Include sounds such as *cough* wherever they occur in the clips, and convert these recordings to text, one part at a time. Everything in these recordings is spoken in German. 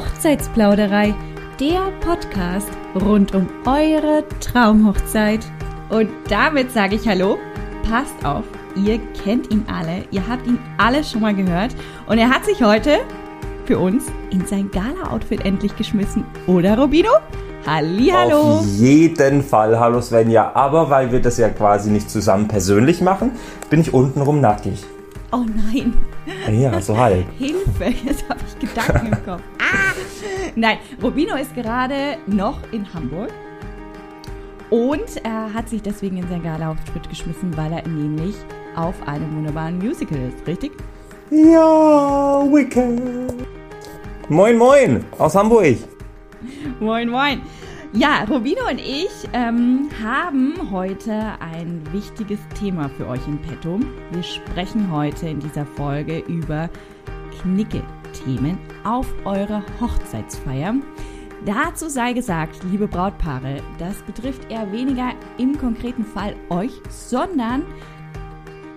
Hochzeitsplauderei, der Podcast rund um eure Traumhochzeit. Und damit sage ich Hallo, passt auf, ihr kennt ihn alle, ihr habt ihn alle schon mal gehört und er hat sich heute für uns in sein Gala-Outfit endlich geschmissen, oder Robino? Hallihallo! Auf jeden Fall, hallo Svenja. Aber weil wir das ja quasi nicht zusammen persönlich machen, bin ich untenrum nackig. Oh nein! Ja, so halb. Hilfe, jetzt habe ich Gedanken im Kopf. Ah! *laughs* Nein, Robino ist gerade noch in Hamburg. Und er hat sich deswegen in sein Gala-Auftritt geschmissen, weil er nämlich auf einem wunderbaren Musical ist, richtig? Ja, Wicked. Moin, moin, aus Hamburg. Moin, moin. Ja, Robino und ich ähm, haben heute ein wichtiges Thema für euch im Petto. Wir sprechen heute in dieser Folge über Knicke-Themen auf eure Hochzeitsfeier. Dazu sei gesagt, liebe Brautpaare, das betrifft eher weniger im konkreten Fall euch, sondern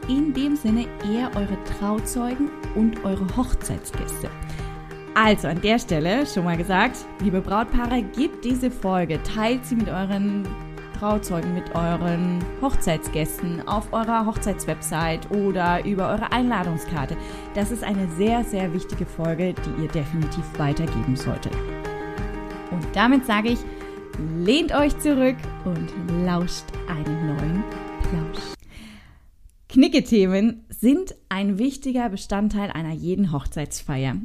in dem Sinne eher eure Trauzeugen und eure Hochzeitsgäste. Also an der Stelle schon mal gesagt, liebe Brautpaare, gebt diese Folge, teilt sie mit euren Trauzeugen, mit euren Hochzeitsgästen auf eurer Hochzeitswebsite oder über eure Einladungskarte. Das ist eine sehr, sehr wichtige Folge, die ihr definitiv weitergeben solltet. Und damit sage ich, lehnt euch zurück und lauscht einen neuen Plausch. Knicke-Themen sind ein wichtiger Bestandteil einer jeden Hochzeitsfeier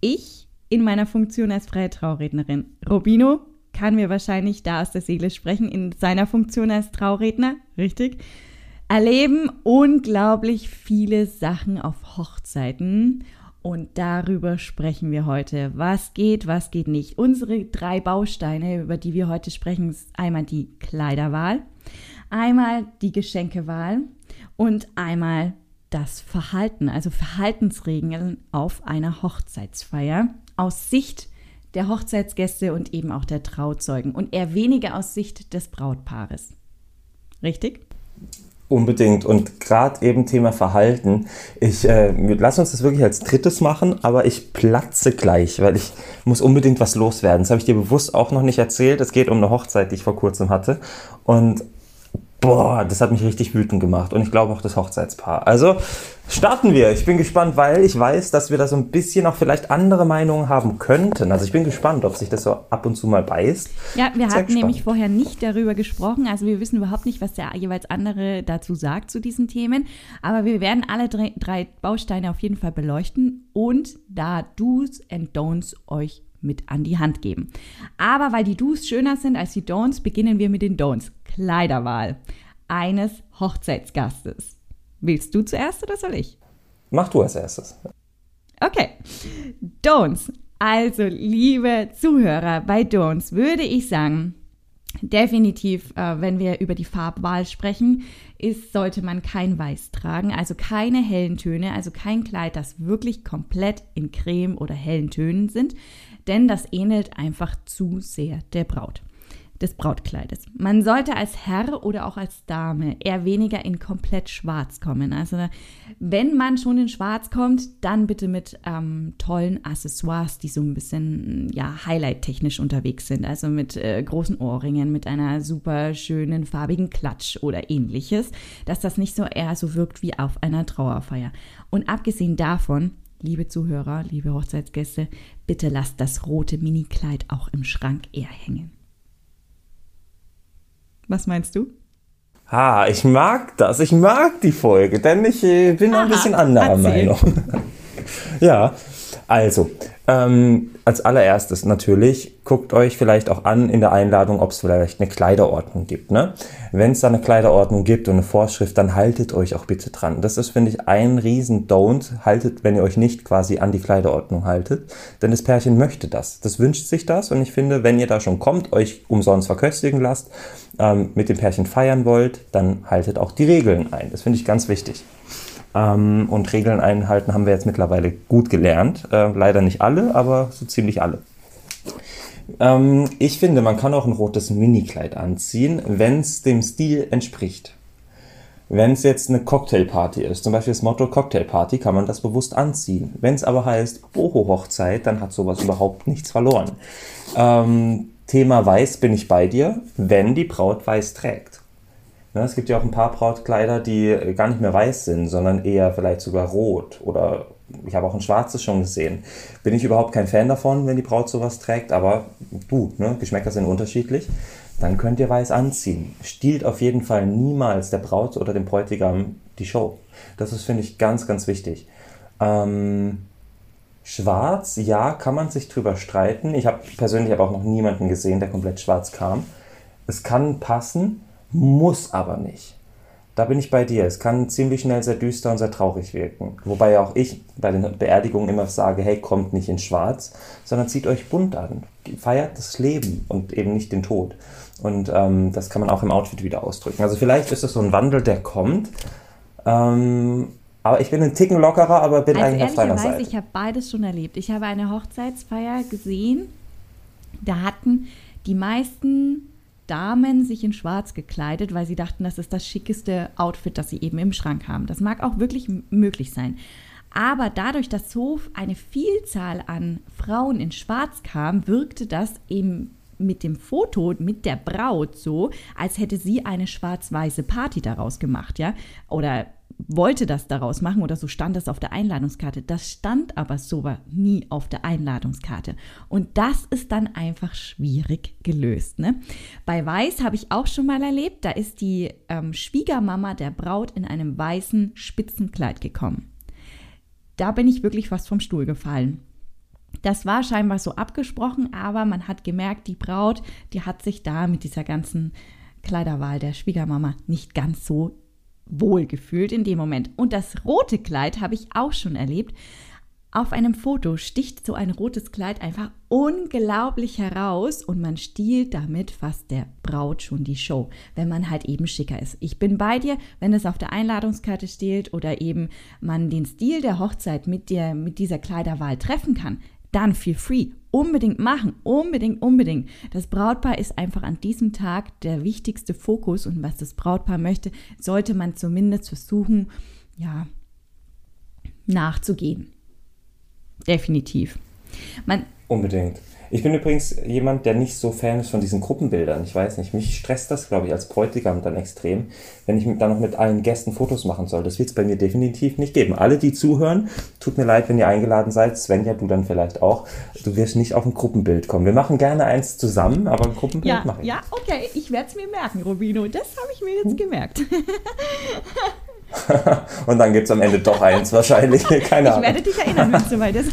ich in meiner Funktion als freie Traurednerin. Robino kann mir wahrscheinlich da aus der Seele sprechen, in seiner Funktion als Trauredner, richtig? Erleben unglaublich viele Sachen auf Hochzeiten und darüber sprechen wir heute. Was geht, was geht nicht. Unsere drei Bausteine, über die wir heute sprechen, ist einmal die Kleiderwahl, einmal die Geschenkewahl und einmal das Verhalten, also Verhaltensregeln auf einer Hochzeitsfeier aus Sicht der Hochzeitsgäste und eben auch der Trauzeugen und eher weniger aus Sicht des Brautpaares. Richtig? Unbedingt. Und gerade eben Thema Verhalten. Ich äh, lass uns das wirklich als drittes machen, aber ich platze gleich, weil ich muss unbedingt was loswerden. Das habe ich dir bewusst auch noch nicht erzählt. Es geht um eine Hochzeit, die ich vor kurzem hatte. Und Boah, das hat mich richtig wütend gemacht und ich glaube auch das Hochzeitspaar. Also starten wir. Ich bin gespannt, weil ich weiß, dass wir da so ein bisschen auch vielleicht andere Meinungen haben könnten. Also ich bin gespannt, ob sich das so ab und zu mal beißt. Ja, wir Sehr hatten gespannt. nämlich vorher nicht darüber gesprochen. Also wir wissen überhaupt nicht, was der jeweils andere dazu sagt zu diesen Themen. Aber wir werden alle drei, drei Bausteine auf jeden Fall beleuchten und da Do's and Don'ts euch mit an die Hand geben. Aber weil die Do's schöner sind als die Don'ts, beginnen wir mit den Don'ts. Kleiderwahl eines Hochzeitsgastes. Willst du zuerst oder soll ich? Mach du als erstes. Okay. Don'ts. Also, liebe Zuhörer, bei Don'ts würde ich sagen, definitiv, äh, wenn wir über die Farbwahl sprechen, ist, sollte man kein Weiß tragen, also keine hellen Töne, also kein Kleid, das wirklich komplett in Creme oder hellen Tönen sind, denn das ähnelt einfach zu sehr der Braut des Brautkleides. Man sollte als Herr oder auch als Dame eher weniger in komplett schwarz kommen. Also wenn man schon in schwarz kommt, dann bitte mit ähm, tollen Accessoires, die so ein bisschen ja, highlight-technisch unterwegs sind. Also mit äh, großen Ohrringen, mit einer super schönen farbigen Klatsch oder ähnliches, dass das nicht so eher so wirkt wie auf einer Trauerfeier. Und abgesehen davon liebe Zuhörer, liebe Hochzeitsgäste, bitte lasst das rote Minikleid auch im Schrank eher hängen. Was meinst du? Ah, ich mag das. Ich mag die Folge, denn ich äh, bin Aha, ein bisschen anderer erzähl. Meinung. *laughs* ja, also, ähm, als allererstes natürlich, guckt euch vielleicht auch an in der Einladung, ob es vielleicht eine Kleiderordnung gibt. Ne? Wenn es da eine Kleiderordnung gibt und eine Vorschrift, dann haltet euch auch bitte dran. Das ist, finde ich, ein riesen Don't. Haltet, wenn ihr euch nicht quasi an die Kleiderordnung haltet. Denn das Pärchen möchte das. Das wünscht sich das. Und ich finde, wenn ihr da schon kommt, euch umsonst verköstigen lasst, ähm, mit dem Pärchen feiern wollt, dann haltet auch die Regeln ein. Das finde ich ganz wichtig. Ähm, und Regeln einhalten haben wir jetzt mittlerweile gut gelernt. Äh, leider nicht alle, aber so ziemlich alle. Ähm, ich finde, man kann auch ein rotes Minikleid anziehen, wenn es dem Stil entspricht. Wenn es jetzt eine Cocktailparty ist, zum Beispiel das Motto Cocktailparty, kann man das bewusst anziehen. Wenn es aber heißt Boho-Hochzeit, dann hat sowas überhaupt nichts verloren. Ähm, Thema Weiß bin ich bei dir, wenn die Braut weiß trägt. Ja, es gibt ja auch ein paar Brautkleider, die gar nicht mehr weiß sind, sondern eher vielleicht sogar rot oder ich habe auch ein schwarzes schon gesehen. Bin ich überhaupt kein Fan davon, wenn die Braut sowas trägt, aber du, ne, Geschmäcker sind unterschiedlich. Dann könnt ihr weiß anziehen. Stiehlt auf jeden Fall niemals der Braut oder dem Bräutigam die Show. Das ist, finde ich, ganz, ganz wichtig. Ähm, schwarz, ja, kann man sich drüber streiten. Ich habe persönlich aber auch noch niemanden gesehen, der komplett schwarz kam. Es kann passen, muss aber nicht. Da bin ich bei dir. Es kann ziemlich schnell sehr düster und sehr traurig wirken. Wobei auch ich bei den Beerdigungen immer sage, hey, kommt nicht in schwarz, sondern zieht euch bunt an. Feiert das Leben und eben nicht den Tod. Und ähm, das kann man auch im Outfit wieder ausdrücken. Also vielleicht ist das so ein Wandel, der kommt. Ähm, aber ich bin ein Ticken lockerer, aber bin also eigentlich auf deiner Seite. Ich habe beides schon erlebt. Ich habe eine Hochzeitsfeier gesehen. Da hatten die meisten Damen sich in Schwarz gekleidet, weil sie dachten, das ist das schickeste Outfit, das sie eben im Schrank haben. Das mag auch wirklich möglich sein. Aber dadurch, dass so eine Vielzahl an Frauen in Schwarz kam, wirkte das eben mit dem Foto mit der Braut so, als hätte sie eine schwarz-weiße Party daraus gemacht, ja? Oder wollte das daraus machen oder so stand das auf der Einladungskarte. Das stand aber so nie auf der Einladungskarte. Und das ist dann einfach schwierig gelöst. Ne? Bei Weiß habe ich auch schon mal erlebt, da ist die ähm, Schwiegermama der Braut in einem weißen Spitzenkleid gekommen. Da bin ich wirklich fast vom Stuhl gefallen. Das war scheinbar so abgesprochen, aber man hat gemerkt, die Braut, die hat sich da mit dieser ganzen Kleiderwahl der Schwiegermama nicht ganz so wohl gefühlt in dem Moment. Und das rote Kleid habe ich auch schon erlebt. Auf einem Foto sticht so ein rotes Kleid einfach unglaublich heraus und man stiehlt damit fast der Braut schon die Show, wenn man halt eben schicker ist. Ich bin bei dir, wenn es auf der Einladungskarte steht oder eben man den Stil der Hochzeit mit, der, mit dieser Kleiderwahl treffen kann, dann feel free. Unbedingt machen, unbedingt, unbedingt. Das Brautpaar ist einfach an diesem Tag der wichtigste Fokus und was das Brautpaar möchte, sollte man zumindest versuchen, ja, nachzugehen. Definitiv. Man, unbedingt. Ich bin übrigens jemand, der nicht so Fan ist von diesen Gruppenbildern. Ich weiß nicht, mich stresst das, glaube ich, als Bräutigam dann extrem, wenn ich dann noch mit allen Gästen Fotos machen soll. Das wird es bei mir definitiv nicht geben. Alle, die zuhören, tut mir leid, wenn ihr eingeladen seid. Svenja, du dann vielleicht auch. Du wirst nicht auf ein Gruppenbild kommen. Wir machen gerne eins zusammen, aber ein Gruppenbild ja, mache ich. Ja, okay, ich werde es mir merken, Robino. Das habe ich mir jetzt gemerkt. *laughs* Und dann gibt es am Ende doch eins wahrscheinlich. *laughs* Keine Ahnung. Ich werde dich erinnern, wenn es soweit ist.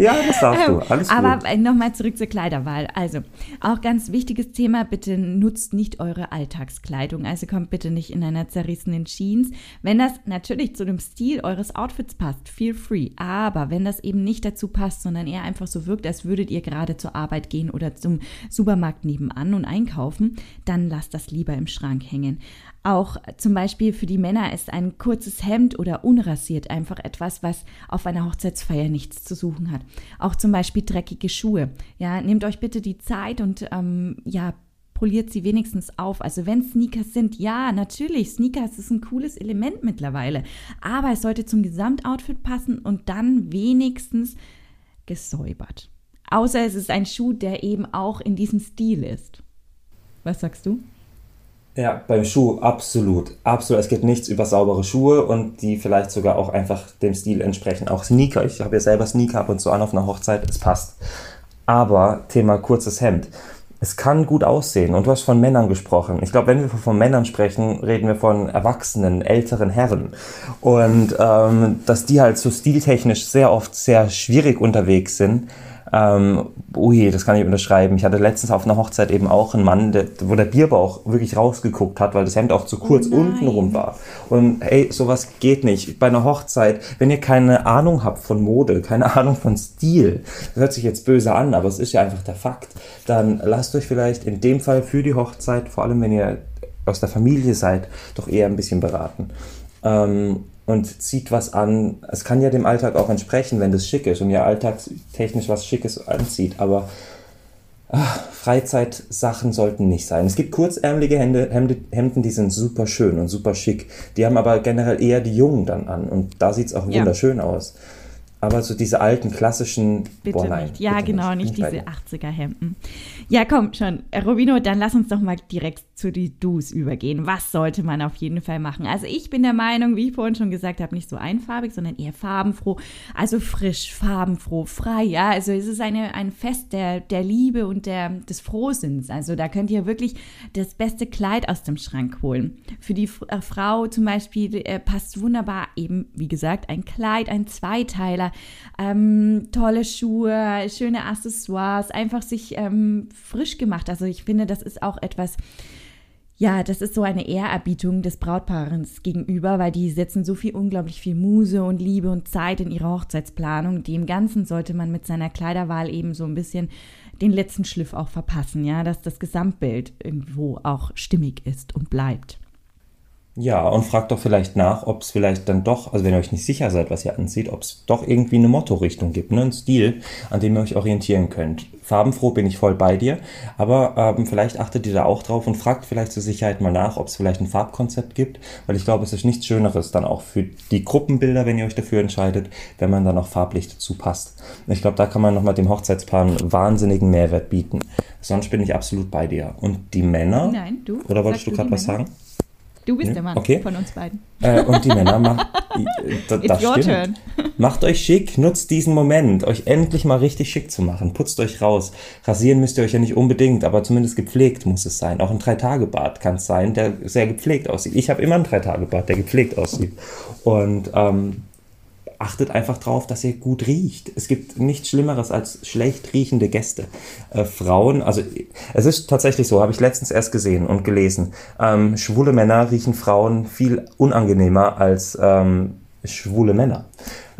Ja, das darfst du. Ähm, Alles Aber gut. nochmal zurück zur Kleiderwahl. Also, auch ganz wichtiges Thema, bitte nutzt nicht eure Alltagskleidung. Also kommt bitte nicht in einer zerrissenen Jeans. Wenn das natürlich zu dem Stil eures Outfits passt, feel free. Aber wenn das eben nicht dazu passt, sondern eher einfach so wirkt, als würdet ihr gerade zur Arbeit gehen oder zum Supermarkt nebenan und einkaufen, dann lasst das lieber im Schrank hängen. Auch zum Beispiel für die Männer ist ein kurzes Hemd oder unrasiert einfach etwas, was auf einer Hochzeitsfeier nichts zu suchen hat. Auch zum Beispiel dreckige Schuhe. Ja, nehmt euch bitte die Zeit und ähm, ja, poliert sie wenigstens auf. Also wenn Sneakers sind, ja, natürlich, Sneakers ist ein cooles Element mittlerweile. Aber es sollte zum Gesamtoutfit passen und dann wenigstens gesäubert. Außer es ist ein Schuh, der eben auch in diesem Stil ist. Was sagst du? Ja, beim Schuh absolut. Absolut. Es geht nichts über saubere Schuhe und die vielleicht sogar auch einfach dem Stil entsprechen. Auch Sneaker. Ich habe ja selber Sneaker ab und zu an auf einer Hochzeit. Es passt. Aber Thema kurzes Hemd. Es kann gut aussehen. Und du hast von Männern gesprochen. Ich glaube, wenn wir von Männern sprechen, reden wir von erwachsenen, älteren Herren. Und ähm, dass die halt so stiltechnisch sehr oft sehr schwierig unterwegs sind ähm, ui, das kann ich unterschreiben. Ich hatte letztens auf einer Hochzeit eben auch einen Mann, der, wo der Bierbauch wirklich rausgeguckt hat, weil das Hemd auch zu kurz oh unten rum war. Und hey, sowas geht nicht. Bei einer Hochzeit, wenn ihr keine Ahnung habt von Mode, keine *laughs* Ahnung von Stil, das hört sich jetzt böse an, aber es ist ja einfach der Fakt, dann lasst euch vielleicht in dem Fall für die Hochzeit, vor allem wenn ihr aus der Familie seid, doch eher ein bisschen beraten. Ähm, und zieht was an. Es kann ja dem Alltag auch entsprechen, wenn das schick ist und ja alltagstechnisch was Schickes anzieht, aber ach, Freizeitsachen sollten nicht sein. Es gibt kurzärmelige Hemde, Hemde, Hemden, die sind super schön und super schick. Die haben aber generell eher die Jungen dann an und da sieht es auch ja. wunderschön aus. Aber so diese alten klassischen. Bitte boah, nein, nicht. Ja, bitte genau, nicht, nicht diese 80er-Hemden. Ja, komm schon. Robino, dann lass uns doch mal direkt zu die Do's übergehen. Was sollte man auf jeden Fall machen? Also ich bin der Meinung, wie ich vorhin schon gesagt habe, nicht so einfarbig, sondern eher farbenfroh. Also frisch, farbenfroh, frei. Ja, also es ist eine, ein Fest der, der Liebe und der, des Frohsinns. Also da könnt ihr wirklich das beste Kleid aus dem Schrank holen. Für die äh, Frau zum Beispiel äh, passt wunderbar eben, wie gesagt, ein Kleid, ein Zweiteiler ähm, tolle Schuhe, schöne Accessoires, einfach sich ähm, frisch gemacht. Also ich finde, das ist auch etwas, ja, das ist so eine Ehrerbietung des Brautpaarens gegenüber, weil die setzen so viel, unglaublich viel Muse und Liebe und Zeit in ihre Hochzeitsplanung. Dem Ganzen sollte man mit seiner Kleiderwahl eben so ein bisschen den letzten Schliff auch verpassen, ja, dass das Gesamtbild irgendwo auch stimmig ist und bleibt. Ja, und fragt doch vielleicht nach, ob es vielleicht dann doch, also wenn ihr euch nicht sicher seid, was ihr anzieht, ob es doch irgendwie eine Motto-Richtung gibt, ne? einen Stil, an dem ihr euch orientieren könnt. Farbenfroh bin ich voll bei dir, aber ähm, vielleicht achtet ihr da auch drauf und fragt vielleicht zur Sicherheit mal nach, ob es vielleicht ein Farbkonzept gibt, weil ich glaube, es ist nichts Schöneres dann auch für die Gruppenbilder, wenn ihr euch dafür entscheidet, wenn man dann auch farblich dazu passt. Ich glaube, da kann man nochmal dem Hochzeitspaar einen wahnsinnigen Mehrwert bieten. Sonst bin ich absolut bei dir. Und die Männer? Nein, du. Oder wolltest du gerade was sagen? Du bist der Mann okay. von uns beiden. Äh, und die Männer machen. das, *laughs* das stimmt. Turn. Macht euch schick, nutzt diesen Moment, euch endlich mal richtig schick zu machen. Putzt euch raus. Rasieren müsst ihr euch ja nicht unbedingt, aber zumindest gepflegt muss es sein. Auch ein Drei-Tage-Bart kann es sein, der sehr gepflegt aussieht. Ich habe immer einen Drei-Tage-Bart, der gepflegt aussieht. Und ähm, achtet einfach drauf, dass ihr gut riecht. Es gibt nichts Schlimmeres als schlecht riechende Gäste. Äh, Frauen, also es ist tatsächlich so, habe ich letztens erst gesehen und gelesen. Ähm, schwule Männer riechen Frauen viel unangenehmer als ähm, schwule Männer.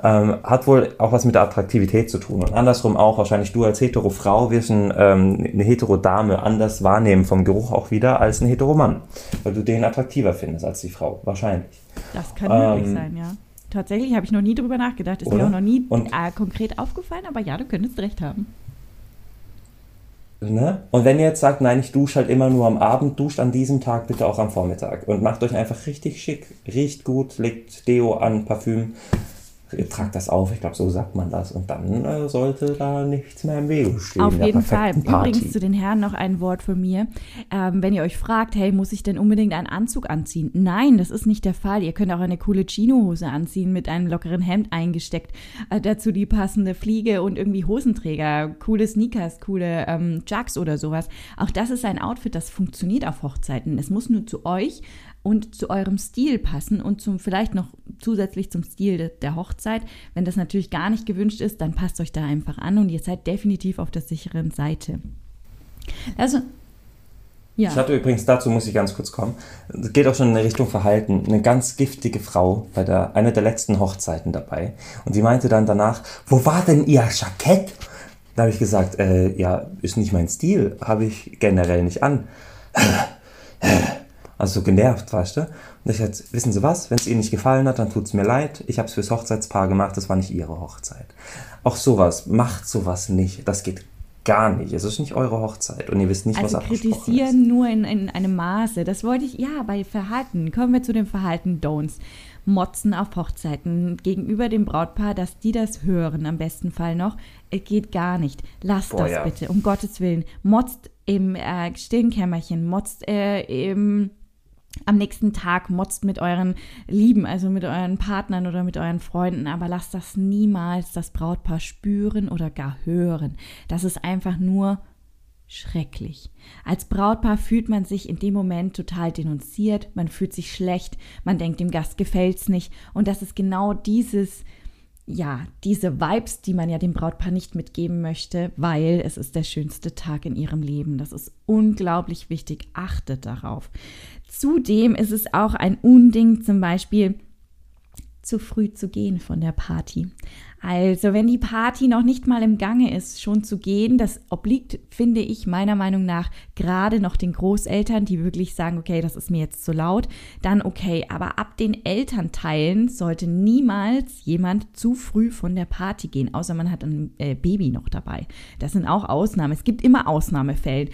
Ähm, hat wohl auch was mit der Attraktivität zu tun. Und andersrum auch, wahrscheinlich du als hetero Frau wirst ein, ähm, eine hetero Dame anders wahrnehmen vom Geruch auch wieder als ein hetero Mann. Weil du den attraktiver findest als die Frau. Wahrscheinlich. Das kann möglich ähm, sein, ja. Tatsächlich habe ich noch nie drüber nachgedacht. Ist Oder? mir auch noch nie äh, konkret aufgefallen, aber ja, du könntest recht haben. Ne? Und wenn ihr jetzt sagt, nein, ich dusche halt immer nur am Abend, duscht an diesem Tag bitte auch am Vormittag und macht euch einfach richtig schick, riecht gut, legt Deo an, Parfüm, tragt das auf, ich glaube, so sagt man das. Und dann äh, sollte da nichts mehr im Wege stehen. Auf jeden Fall. Party. Übrigens zu den Herren noch ein Wort von mir. Ähm, wenn ihr euch fragt, hey, muss ich denn unbedingt einen Anzug anziehen? Nein, das ist nicht der Fall. Ihr könnt auch eine coole Chinohose anziehen mit einem lockeren Hemd eingesteckt. Äh, dazu die passende Fliege und irgendwie Hosenträger, coole Sneakers, coole ähm, Jugs oder sowas. Auch das ist ein Outfit, das funktioniert auf Hochzeiten. Es muss nur zu euch und zu eurem Stil passen und zum vielleicht noch zusätzlich zum Stil de, der Hochzeit. Wenn das natürlich gar nicht gewünscht ist, dann passt euch da einfach an und ihr seid definitiv auf der sicheren Seite. Also ja. Ich hatte übrigens, dazu muss ich ganz kurz kommen, es geht auch schon in Richtung Verhalten, eine ganz giftige Frau bei der, einer der letzten Hochzeiten dabei. Und sie meinte dann danach, wo war denn ihr Jackett? Da habe ich gesagt, äh, ja, ist nicht mein Stil, habe ich generell nicht an. Also so genervt, weißt du? Und ich jetzt, wissen Sie was, wenn es Ihnen nicht gefallen hat, dann tut es mir leid. Ich habe es fürs Hochzeitspaar gemacht, das war nicht Ihre Hochzeit. Auch sowas, macht sowas nicht. Das geht gar nicht. Es ist nicht eure Hochzeit und ihr wisst nicht, also was abgesprochen kritisieren ist. nur in, in einem Maße. Das wollte ich, ja, bei Verhalten. Kommen wir zu den Verhalten-Don'ts. Motzen auf Hochzeiten gegenüber dem Brautpaar, dass die das hören, am besten Fall noch, geht gar nicht. Lasst Boah, das ja. bitte, um Gottes Willen. Motzt im äh, stillen Kämmerchen, motzt äh, im am nächsten Tag motzt mit euren Lieben, also mit euren Partnern oder mit euren Freunden, aber lasst das niemals das Brautpaar spüren oder gar hören. Das ist einfach nur schrecklich. Als Brautpaar fühlt man sich in dem Moment total denunziert, man fühlt sich schlecht, man denkt, dem Gast gefällt's nicht und das ist genau dieses ja, diese Vibes, die man ja dem Brautpaar nicht mitgeben möchte, weil es ist der schönste Tag in ihrem Leben. Das ist unglaublich wichtig. Achtet darauf. Zudem ist es auch ein Unding, zum Beispiel zu früh zu gehen von der Party. Also, wenn die Party noch nicht mal im Gange ist, schon zu gehen, das obliegt, finde ich, meiner Meinung nach gerade noch den Großeltern, die wirklich sagen, okay, das ist mir jetzt zu laut, dann okay. Aber ab den Elternteilen sollte niemals jemand zu früh von der Party gehen, außer man hat ein äh, Baby noch dabei. Das sind auch Ausnahmen. Es gibt immer Ausnahmefälle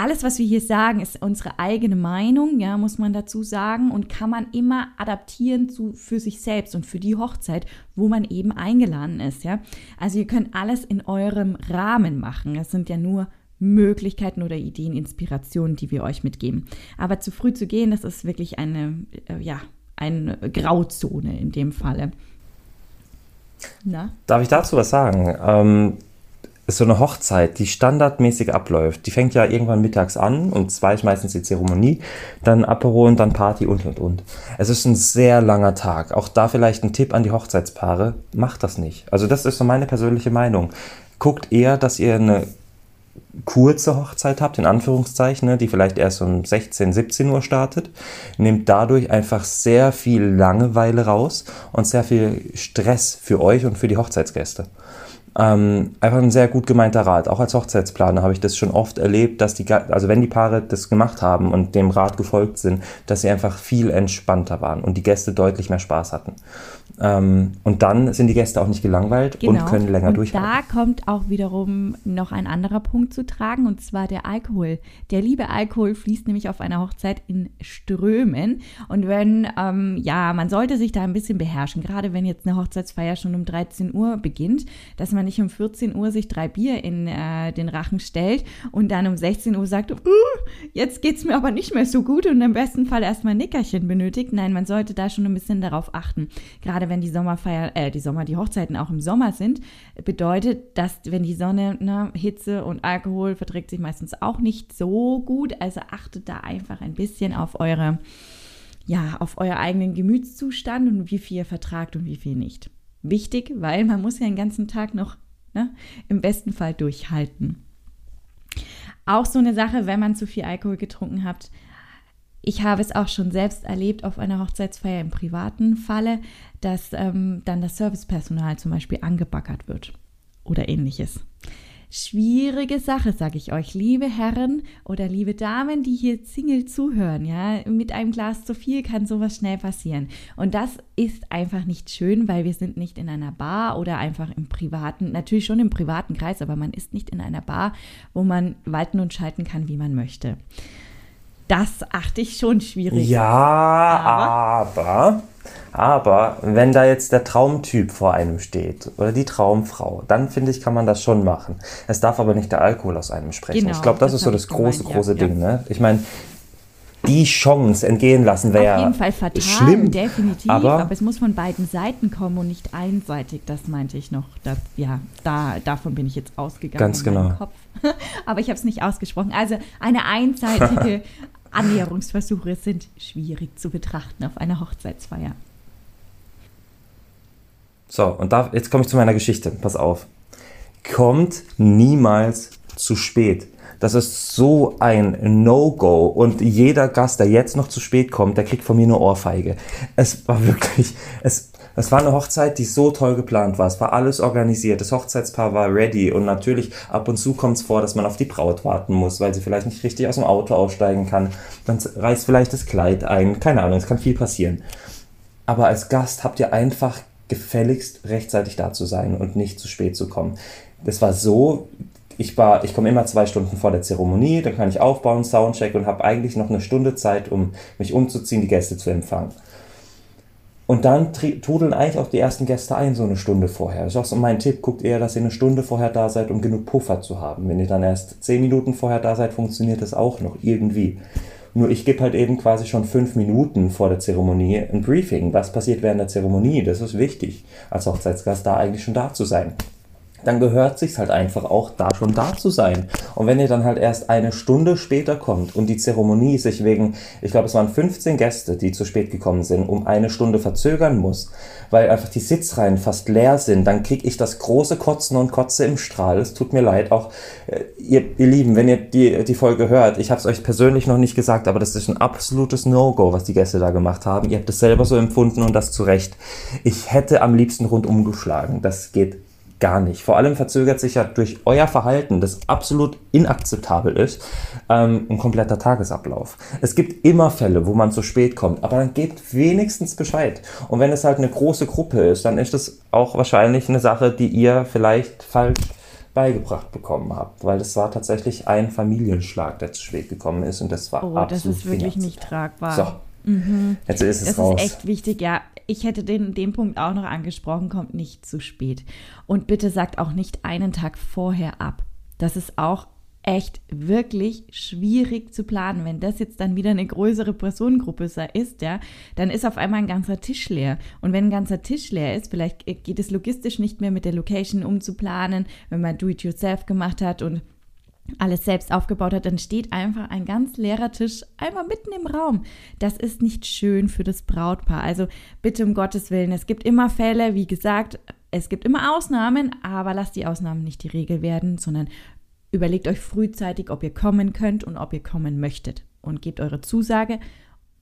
alles, was wir hier sagen, ist unsere eigene Meinung, ja, muss man dazu sagen, und kann man immer adaptieren zu, für sich selbst und für die Hochzeit, wo man eben eingeladen ist, ja. Also ihr könnt alles in eurem Rahmen machen. Es sind ja nur Möglichkeiten oder Ideen, Inspirationen, die wir euch mitgeben. Aber zu früh zu gehen, das ist wirklich eine, äh, ja, eine Grauzone in dem Falle. Na? Darf ich dazu was sagen? Ähm, ist so eine Hochzeit, die standardmäßig abläuft. Die fängt ja irgendwann mittags an und zwei ist meistens die Zeremonie, dann Apero und dann Party und und und. Es ist ein sehr langer Tag. Auch da vielleicht ein Tipp an die Hochzeitspaare, macht das nicht. Also das ist so meine persönliche Meinung. Guckt eher, dass ihr eine kurze Hochzeit habt, in Anführungszeichen, ne, die vielleicht erst um 16, 17 Uhr startet, nehmt dadurch einfach sehr viel Langeweile raus und sehr viel Stress für euch und für die Hochzeitsgäste. Ähm, einfach ein sehr gut gemeinter Rat. Auch als Hochzeitsplaner habe ich das schon oft erlebt, dass die, also wenn die Paare das gemacht haben und dem Rat gefolgt sind, dass sie einfach viel entspannter waren und die Gäste deutlich mehr Spaß hatten. Ähm, und dann sind die Gäste auch nicht gelangweilt genau. und können länger und durchhalten. Da kommt auch wiederum noch ein anderer Punkt zu tragen und zwar der Alkohol. Der liebe Alkohol fließt nämlich auf einer Hochzeit in Strömen und wenn, ähm, ja, man sollte sich da ein bisschen beherrschen, gerade wenn jetzt eine Hochzeitsfeier schon um 13 Uhr beginnt, dass man nicht um 14 Uhr sich drei Bier in äh, den Rachen stellt und dann um 16 Uhr sagt, uh, jetzt es mir aber nicht mehr so gut und im besten Fall erstmal ein Nickerchen benötigt. Nein, man sollte da schon ein bisschen darauf achten. Gerade wenn die Sommerfeier, äh, die Sommer, die Hochzeiten auch im Sommer sind, bedeutet, dass wenn die Sonne, ne, Hitze und Alkohol verträgt sich meistens auch nicht so gut. Also achtet da einfach ein bisschen auf eure, ja, auf euer eigenen Gemütszustand und wie viel ihr vertragt und wie viel nicht. Wichtig, weil man muss ja den ganzen Tag noch ne, im besten Fall durchhalten. Auch so eine Sache, wenn man zu viel Alkohol getrunken hat, ich habe es auch schon selbst erlebt auf einer Hochzeitsfeier im privaten Falle, dass ähm, dann das Servicepersonal zum Beispiel angebaggert wird oder ähnliches. Schwierige Sache, sage ich euch, liebe Herren oder liebe Damen, die hier Single zuhören, ja, mit einem Glas zu viel kann sowas schnell passieren. Und das ist einfach nicht schön, weil wir sind nicht in einer Bar oder einfach im privaten, natürlich schon im privaten Kreis, aber man ist nicht in einer Bar, wo man walten und schalten kann, wie man möchte. Das achte ich schon schwierig. Ja, aber, aber, aber wenn da jetzt der Traumtyp vor einem steht oder die Traumfrau, dann finde ich, kann man das schon machen. Es darf aber nicht der Alkohol aus einem sprechen. Genau, ich glaube, das, das, ist so das große, gemeint, große ja, Ding. Ja. Ne? Ich meine, die Chance entgehen lassen wäre Auf jeden Fall fatal, schlimm, definitiv. Aber, aber, es muss von beiden Seiten kommen und nicht einseitig. Das meinte ich noch. Das, ja, da, davon bin ich jetzt ausgegangen. Ganz genau. *laughs* aber ich habe es nicht ausgesprochen. Also eine *laughs* einseitige Annäherungsversuche sind schwierig zu betrachten auf einer Hochzeitsfeier. So, und da, jetzt komme ich zu meiner Geschichte. Pass auf. Kommt niemals zu spät. Das ist so ein No-Go. Und jeder Gast, der jetzt noch zu spät kommt, der kriegt von mir eine Ohrfeige. Es war wirklich, es, es war eine Hochzeit, die so toll geplant war. Es war alles organisiert. Das Hochzeitspaar war ready. Und natürlich, ab und zu kommt es vor, dass man auf die Braut warten muss, weil sie vielleicht nicht richtig aus dem Auto aussteigen kann. Dann reißt vielleicht das Kleid ein. Keine Ahnung, es kann viel passieren. Aber als Gast habt ihr einfach gefälligst rechtzeitig da zu sein und nicht zu spät zu kommen. Das war so, ich ich komme immer zwei Stunden vor der Zeremonie, dann kann ich aufbauen, Soundcheck und habe eigentlich noch eine Stunde Zeit, um mich umzuziehen, die Gäste zu empfangen. Und dann trudeln eigentlich auch die ersten Gäste ein, so eine Stunde vorher. Das ist auch so mein Tipp. Guckt eher, dass ihr eine Stunde vorher da seid, um genug Puffer zu haben. Wenn ihr dann erst zehn Minuten vorher da seid, funktioniert das auch noch irgendwie. Nur ich gebe halt eben quasi schon fünf Minuten vor der Zeremonie ein Briefing. Was passiert während der Zeremonie? Das ist wichtig, als Hochzeitsgast da eigentlich schon da zu sein. Dann gehört sich's halt einfach auch, da schon da zu sein. Und wenn ihr dann halt erst eine Stunde später kommt und die Zeremonie sich wegen, ich glaube, es waren 15 Gäste, die zu spät gekommen sind, um eine Stunde verzögern muss, weil einfach die Sitzreihen fast leer sind, dann krieg ich das große Kotzen und Kotze im Strahl. Es tut mir leid, auch äh, ihr, ihr Lieben, wenn ihr die, die Folge hört, ich habe es euch persönlich noch nicht gesagt, aber das ist ein absolutes No-Go, was die Gäste da gemacht haben. Ihr habt es selber so empfunden und das zu Recht. Ich hätte am liebsten rundum geschlagen. Das geht gar nicht. Vor allem verzögert sich ja durch euer Verhalten, das absolut inakzeptabel ist, ähm, ein kompletter Tagesablauf. Es gibt immer Fälle, wo man zu spät kommt, aber dann gebt wenigstens Bescheid. Und wenn es halt eine große Gruppe ist, dann ist es auch wahrscheinlich eine Sache, die ihr vielleicht falsch beigebracht bekommen habt, weil es war tatsächlich ein Familienschlag, der zu spät gekommen ist und das war oh, absolut das ist wirklich nicht tragbar. So, mhm. jetzt ist es das raus. Das ist echt wichtig, ja ich hätte den, den Punkt auch noch angesprochen, kommt nicht zu spät. Und bitte sagt auch nicht einen Tag vorher ab. Das ist auch echt wirklich schwierig zu planen. Wenn das jetzt dann wieder eine größere Personengruppe ist, ja, dann ist auf einmal ein ganzer Tisch leer. Und wenn ein ganzer Tisch leer ist, vielleicht geht es logistisch nicht mehr mit der Location umzuplanen, wenn man Do-it-yourself gemacht hat und alles selbst aufgebaut hat, dann steht einfach ein ganz leerer Tisch einfach mitten im Raum. Das ist nicht schön für das Brautpaar. Also bitte um Gottes Willen, es gibt immer Fälle, wie gesagt, es gibt immer Ausnahmen, aber lasst die Ausnahmen nicht die Regel werden, sondern überlegt euch frühzeitig, ob ihr kommen könnt und ob ihr kommen möchtet und gebt eure Zusage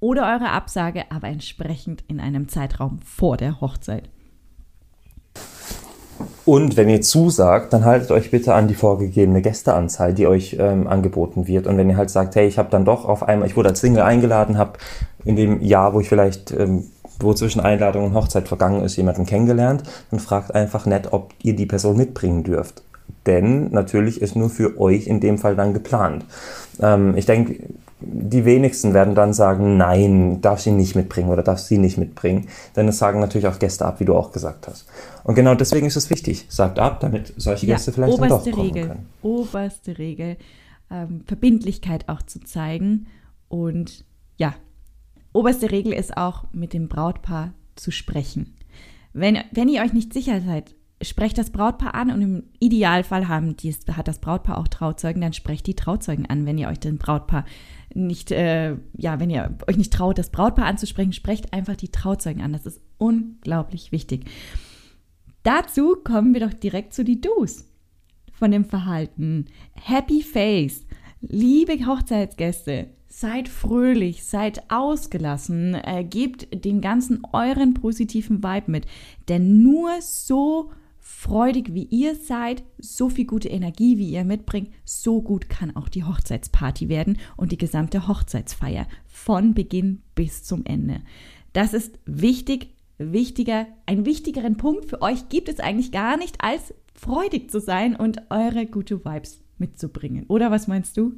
oder eure Absage, aber entsprechend in einem Zeitraum vor der Hochzeit. Und wenn ihr zusagt, dann haltet euch bitte an die vorgegebene Gästeanzahl, die euch ähm, angeboten wird. Und wenn ihr halt sagt, hey, ich habe dann doch auf einmal, ich wurde als Single eingeladen, habe in dem Jahr, wo ich vielleicht, ähm, wo zwischen Einladung und Hochzeit vergangen ist, jemanden kennengelernt, dann fragt einfach nett, ob ihr die Person mitbringen dürft. Denn natürlich ist nur für euch in dem Fall dann geplant. Ähm, ich denke, die wenigsten werden dann sagen, nein, darf sie nicht mitbringen oder darf sie nicht mitbringen. Denn es sagen natürlich auch Gäste ab, wie du auch gesagt hast. Und genau deswegen ist es wichtig. Sagt ab, damit solche ja, Gäste vielleicht dann doch kommen Regel, können. Oberste Regel. Ähm, Verbindlichkeit auch zu zeigen. Und ja, oberste Regel ist auch, mit dem Brautpaar zu sprechen. Wenn, wenn ihr euch nicht sicher seid, sprecht das Brautpaar an und im Idealfall haben die, hat das Brautpaar auch Trauzeugen, dann sprecht die Trauzeugen an, wenn ihr euch den Brautpaar nicht, äh, ja, wenn ihr euch nicht traut, das Brautpaar anzusprechen, sprecht einfach die Trauzeugen an. Das ist unglaublich wichtig. Dazu kommen wir doch direkt zu die Do's von dem Verhalten. Happy Face. Liebe Hochzeitsgäste, seid fröhlich, seid ausgelassen, äh, gebt den ganzen euren positiven Vibe mit. Denn nur so freudig wie ihr seid, so viel gute Energie wie ihr mitbringt, so gut kann auch die Hochzeitsparty werden und die gesamte Hochzeitsfeier von Beginn bis zum Ende. Das ist wichtig, wichtiger, einen wichtigeren Punkt für euch gibt es eigentlich gar nicht, als freudig zu sein und eure gute Vibes mitzubringen. Oder was meinst du?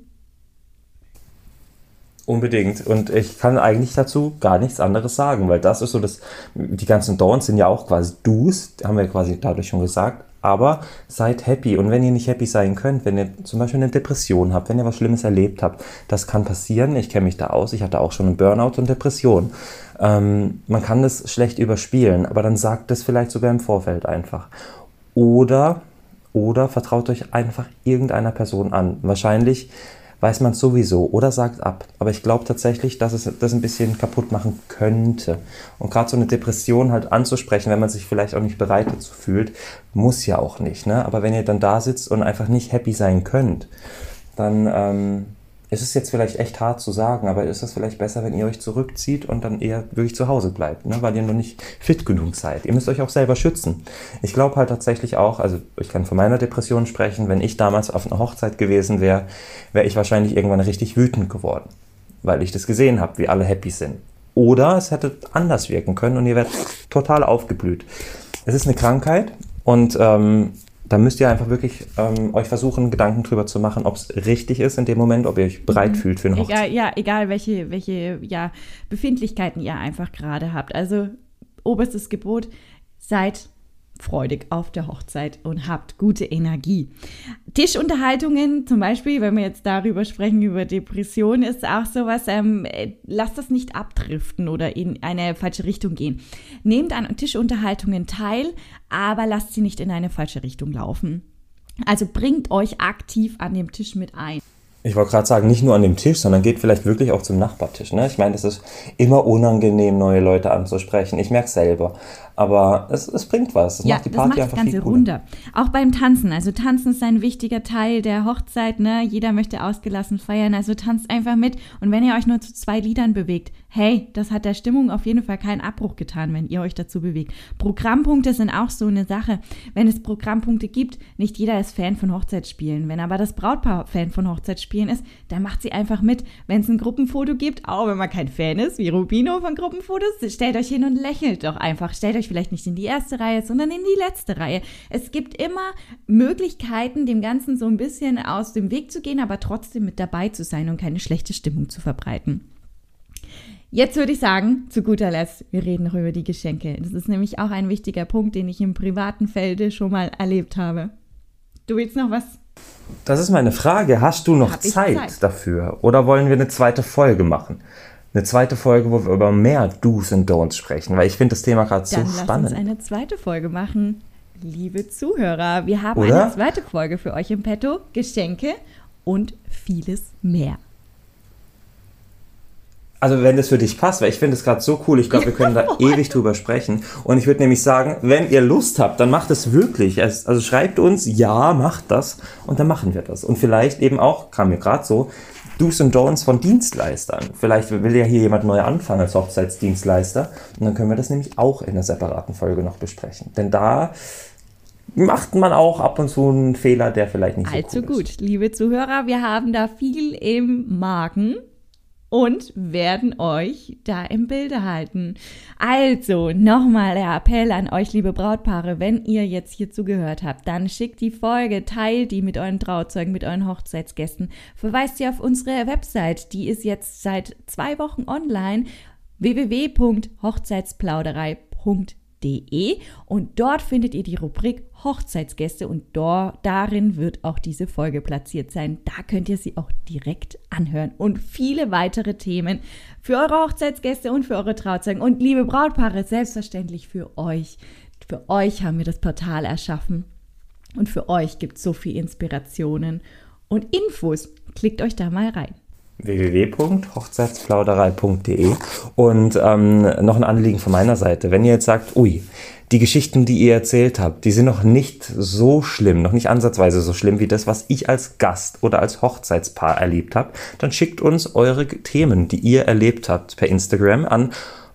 Unbedingt. Und ich kann eigentlich dazu gar nichts anderes sagen, weil das ist so das, die ganzen Dawns sind ja auch quasi Do's, haben wir quasi dadurch schon gesagt. Aber seid happy. Und wenn ihr nicht happy sein könnt, wenn ihr zum Beispiel eine Depression habt, wenn ihr was Schlimmes erlebt habt, das kann passieren. Ich kenne mich da aus. Ich hatte auch schon einen Burnout und Depression. Ähm, man kann das schlecht überspielen, aber dann sagt das vielleicht sogar im Vorfeld einfach. Oder, oder vertraut euch einfach irgendeiner Person an. Wahrscheinlich weiß man sowieso oder sagt ab. Aber ich glaube tatsächlich, dass es das ein bisschen kaputt machen könnte. Und gerade so eine Depression halt anzusprechen, wenn man sich vielleicht auch nicht bereit dazu fühlt, muss ja auch nicht. Ne? Aber wenn ihr dann da sitzt und einfach nicht happy sein könnt, dann ähm, es ist jetzt vielleicht echt hart zu sagen, aber ist es vielleicht besser, wenn ihr euch zurückzieht und dann eher wirklich zu Hause bleibt, ne? weil ihr noch nicht fit genug seid. Ihr müsst euch auch selber schützen. Ich glaube halt tatsächlich auch, also ich kann von meiner Depression sprechen, wenn ich damals auf einer Hochzeit gewesen wäre, wäre ich wahrscheinlich irgendwann richtig wütend geworden, weil ich das gesehen habe, wie alle happy sind. Oder es hätte anders wirken können und ihr werdet total aufgeblüht. Es ist eine Krankheit und ähm, da müsst ihr einfach wirklich ähm, euch versuchen, Gedanken drüber zu machen, ob es richtig ist in dem Moment, ob ihr euch bereit mhm. fühlt für eine Hochzeit. Egal, ja, egal welche, welche ja, Befindlichkeiten ihr einfach gerade habt. Also oberstes Gebot, seid freudig auf der Hochzeit und habt gute Energie. Tischunterhaltungen zum Beispiel, wenn wir jetzt darüber sprechen, über Depression, ist auch sowas, ähm, lasst das nicht abdriften oder in eine falsche Richtung gehen. Nehmt an Tischunterhaltungen teil, aber lasst sie nicht in eine falsche Richtung laufen. Also bringt euch aktiv an dem Tisch mit ein. Ich wollte gerade sagen, nicht nur an dem Tisch, sondern geht vielleicht wirklich auch zum Nachbartisch. Ne? Ich meine, es ist immer unangenehm, neue Leute anzusprechen. Ich merke selber. Aber es, es bringt was. Es ja, macht die Party das macht einfach das Ganze runder. Auch beim Tanzen. Also Tanzen ist ein wichtiger Teil der Hochzeit. Ne? Jeder möchte ausgelassen feiern. Also tanzt einfach mit. Und wenn ihr euch nur zu zwei Liedern bewegt, hey, das hat der Stimmung auf jeden Fall keinen Abbruch getan, wenn ihr euch dazu bewegt. Programmpunkte sind auch so eine Sache. Wenn es Programmpunkte gibt, nicht jeder ist Fan von Hochzeitsspielen. Wenn aber das Brautpaar Fan von Hochzeitsspielen ist, dann macht sie einfach mit. Wenn es ein Gruppenfoto gibt, auch wenn man kein Fan ist, wie Rubino von Gruppenfotos, stellt euch hin und lächelt doch einfach. Stellt euch vielleicht nicht in die erste Reihe, sondern in die letzte Reihe. Es gibt immer Möglichkeiten, dem Ganzen so ein bisschen aus dem Weg zu gehen, aber trotzdem mit dabei zu sein und keine schlechte Stimmung zu verbreiten. Jetzt würde ich sagen, zu guter Letzt, wir reden noch über die Geschenke. Das ist nämlich auch ein wichtiger Punkt, den ich im privaten Felde schon mal erlebt habe. Du willst noch was? Das ist meine Frage. Hast du noch Zeit, Zeit dafür? Oder wollen wir eine zweite Folge machen? Eine zweite Folge, wo wir über mehr Do's und Don'ts sprechen, weil ich finde das Thema gerade so spannend. Lass uns eine zweite Folge machen. Liebe Zuhörer, wir haben Oder? eine zweite Folge für euch im Petto, Geschenke und vieles mehr. Also wenn das für dich passt, weil ich finde es gerade so cool, ich glaube, wir können da *laughs* ewig drüber sprechen. Und ich würde nämlich sagen, wenn ihr Lust habt, dann macht es wirklich. Also schreibt uns, ja, macht das und dann machen wir das. Und vielleicht eben auch, kam mir gerade so, Do's und Don'ts von Dienstleistern. Vielleicht will ja hier jemand neu anfangen als Hochzeitsdienstleister und dann können wir das nämlich auch in einer separaten Folge noch besprechen. Denn da macht man auch ab und zu einen Fehler, der vielleicht nicht so Allzu cool gut, ist. liebe Zuhörer, wir haben da viel im Magen und werden euch da im Bilde halten. Also, nochmal der Appell an euch, liebe Brautpaare, wenn ihr jetzt hier zugehört habt, dann schickt die Folge, teilt die mit euren Trauzeugen, mit euren Hochzeitsgästen, verweist sie auf unsere Website, die ist jetzt seit zwei Wochen online, www.hochzeitsplauderei.de und dort findet ihr die Rubrik Hochzeitsgäste und dort, darin wird auch diese Folge platziert sein. Da könnt ihr sie auch direkt anhören und viele weitere Themen für eure Hochzeitsgäste und für eure Trauzeugen und liebe Brautpaare, selbstverständlich für euch. Für euch haben wir das Portal erschaffen und für euch gibt es so viel Inspirationen und Infos. Klickt euch da mal rein www.hochzeitsplauderei.de und ähm, noch ein Anliegen von meiner Seite. Wenn ihr jetzt sagt, ui, die Geschichten, die ihr erzählt habt, die sind noch nicht so schlimm, noch nicht ansatzweise so schlimm wie das, was ich als Gast oder als Hochzeitspaar erlebt habe, dann schickt uns eure Themen, die ihr erlebt habt, per Instagram an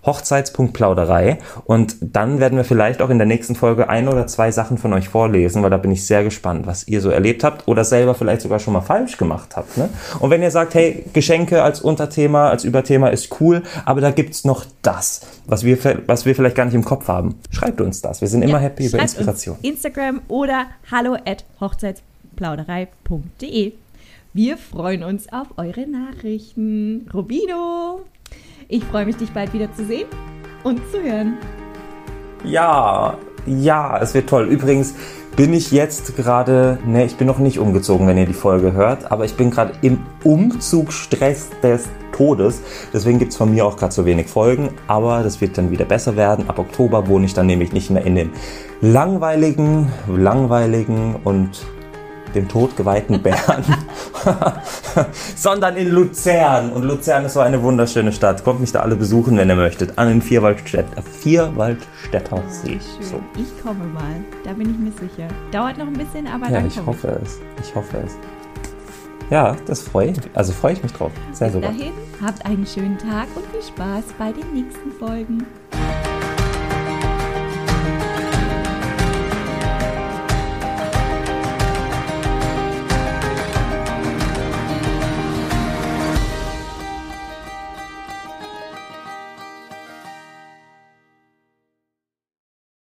Hochzeitspunktplauderei. Und dann werden wir vielleicht auch in der nächsten Folge ein oder zwei Sachen von euch vorlesen, weil da bin ich sehr gespannt, was ihr so erlebt habt oder selber vielleicht sogar schon mal falsch gemacht habt. Ne? Und wenn ihr sagt, hey, Geschenke als Unterthema, als Überthema ist cool, aber da gibt es noch das, was wir, was wir vielleicht gar nicht im Kopf haben, schreibt uns das. Wir sind immer ja, happy über Inspiration. Instagram oder hallo at hochzeitsplauderei.de. Wir freuen uns auf eure Nachrichten. Rubino! Ich freue mich, dich bald wieder zu sehen und zu hören. Ja, ja, es wird toll. Übrigens bin ich jetzt gerade, ne, ich bin noch nicht umgezogen, wenn ihr die Folge hört, aber ich bin gerade im Umzugsstress des Todes. Deswegen gibt es von mir auch gerade so wenig Folgen, aber das wird dann wieder besser werden. Ab Oktober wohne ich dann nämlich nicht mehr in den langweiligen, langweiligen und dem Tod geweihten Bern, *laughs* sondern in Luzern. Und Luzern ist so eine wunderschöne Stadt. Kommt mich da alle besuchen, wenn ihr möchtet. An den Vierwaldstädt, Vierwaldstätter See. So. Ich komme mal, da bin ich mir sicher. Dauert noch ein bisschen, aber ja, ich hoffe ich. es. Ich hoffe es. Ja, das freue ich. Also freue ich mich drauf. Sehr Bis sogar. dahin, habt einen schönen Tag und viel Spaß bei den nächsten Folgen.